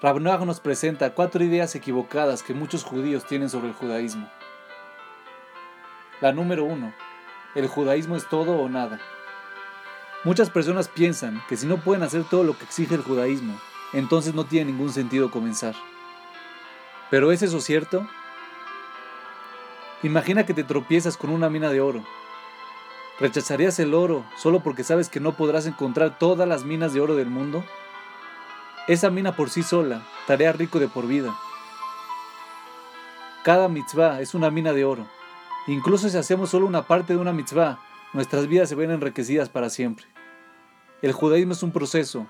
Rabnoach nos presenta cuatro ideas equivocadas que muchos judíos tienen sobre el judaísmo. La número uno, el judaísmo es todo o nada. Muchas personas piensan que si no pueden hacer todo lo que exige el judaísmo, entonces no tiene ningún sentido comenzar. ¿Pero es eso cierto? Imagina que te tropiezas con una mina de oro. ¿Rechazarías el oro solo porque sabes que no podrás encontrar todas las minas de oro del mundo? Esa mina por sí sola tarea rico de por vida. Cada mitzvah es una mina de oro. Incluso si hacemos solo una parte de una mitzvah, nuestras vidas se ven enriquecidas para siempre. El judaísmo es un proceso,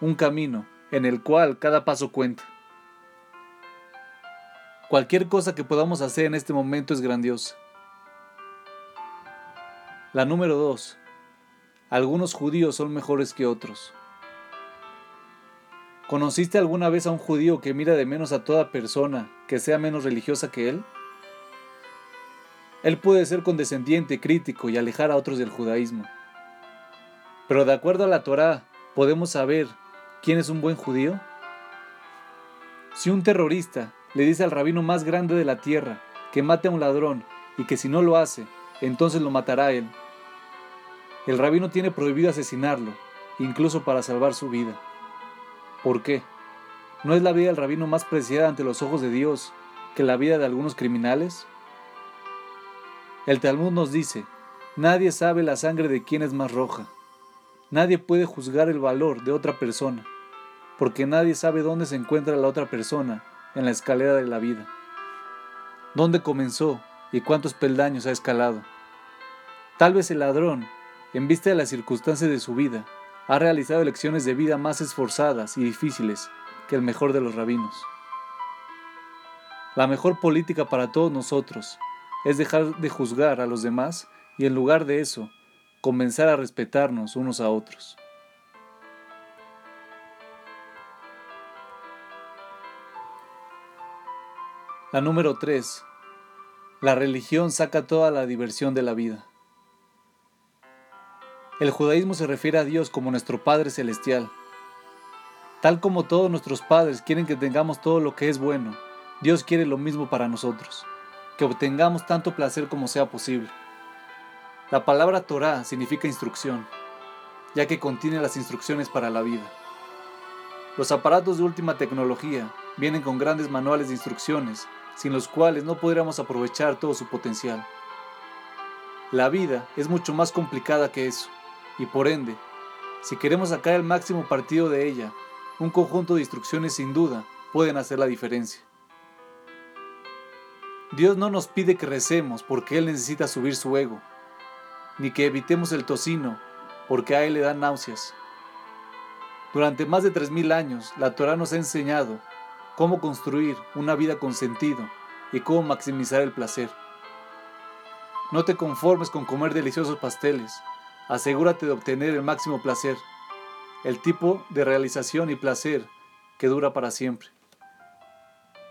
un camino, en el cual cada paso cuenta. Cualquier cosa que podamos hacer en este momento es grandiosa. La número 2. Algunos judíos son mejores que otros. ¿Conociste alguna vez a un judío que mira de menos a toda persona que sea menos religiosa que él? Él puede ser condescendiente, crítico y alejar a otros del judaísmo. Pero de acuerdo a la Torá, ¿podemos saber quién es un buen judío? Si un terrorista le dice al rabino más grande de la tierra que mate a un ladrón y que si no lo hace, entonces lo matará él, el rabino tiene prohibido asesinarlo, incluso para salvar su vida. ¿Por qué? ¿No es la vida del rabino más preciada ante los ojos de Dios que la vida de algunos criminales? El Talmud nos dice, nadie sabe la sangre de quien es más roja. Nadie puede juzgar el valor de otra persona, porque nadie sabe dónde se encuentra la otra persona en la escalera de la vida. ¿Dónde comenzó y cuántos peldaños ha escalado? Tal vez el ladrón, en vista de las circunstancias de su vida, ha realizado lecciones de vida más esforzadas y difíciles que el mejor de los rabinos. La mejor política para todos nosotros es dejar de juzgar a los demás y en lugar de eso, comenzar a respetarnos unos a otros. La número 3. La religión saca toda la diversión de la vida. El judaísmo se refiere a Dios como nuestro Padre Celestial. Tal como todos nuestros padres quieren que tengamos todo lo que es bueno, Dios quiere lo mismo para nosotros, que obtengamos tanto placer como sea posible. La palabra Torah significa instrucción, ya que contiene las instrucciones para la vida. Los aparatos de última tecnología vienen con grandes manuales de instrucciones, sin los cuales no podríamos aprovechar todo su potencial. La vida es mucho más complicada que eso y por ende, si queremos sacar el máximo partido de ella, un conjunto de instrucciones sin duda pueden hacer la diferencia. Dios no nos pide que recemos porque Él necesita subir su ego, ni que evitemos el tocino porque a Él le dan náuseas. Durante más de 3.000 años, la Torah nos ha enseñado cómo construir una vida con sentido y cómo maximizar el placer. No te conformes con comer deliciosos pasteles, asegúrate de obtener el máximo placer, el tipo de realización y placer que dura para siempre.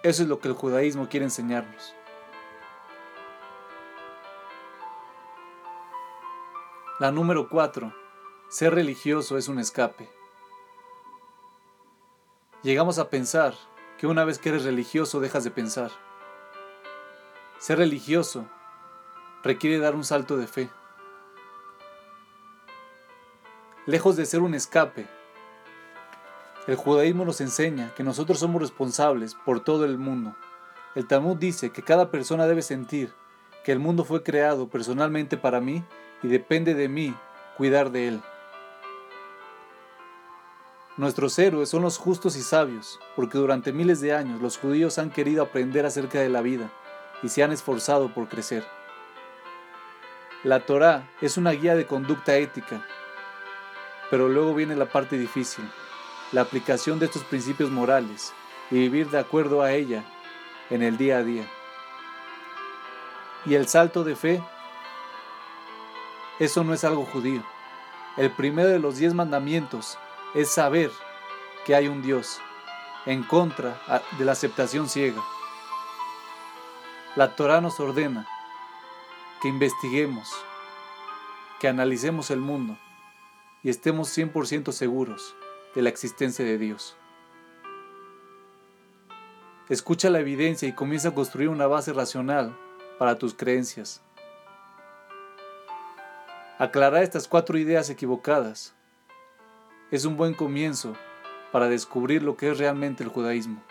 Eso es lo que el judaísmo quiere enseñarnos. La número 4. Ser religioso es un escape. Llegamos a pensar que una vez que eres religioso dejas de pensar. Ser religioso requiere dar un salto de fe. Lejos de ser un escape. El judaísmo nos enseña que nosotros somos responsables por todo el mundo. El Talmud dice que cada persona debe sentir que el mundo fue creado personalmente para mí y depende de mí cuidar de él. Nuestros héroes son los justos y sabios, porque durante miles de años los judíos han querido aprender acerca de la vida y se han esforzado por crecer. La Torá es una guía de conducta ética pero luego viene la parte difícil, la aplicación de estos principios morales y vivir de acuerdo a ella en el día a día. Y el salto de fe, eso no es algo judío. El primero de los diez mandamientos es saber que hay un Dios, en contra de la aceptación ciega. La Torah nos ordena que investiguemos, que analicemos el mundo y estemos 100% seguros de la existencia de Dios. Escucha la evidencia y comienza a construir una base racional para tus creencias. Aclarar estas cuatro ideas equivocadas es un buen comienzo para descubrir lo que es realmente el judaísmo.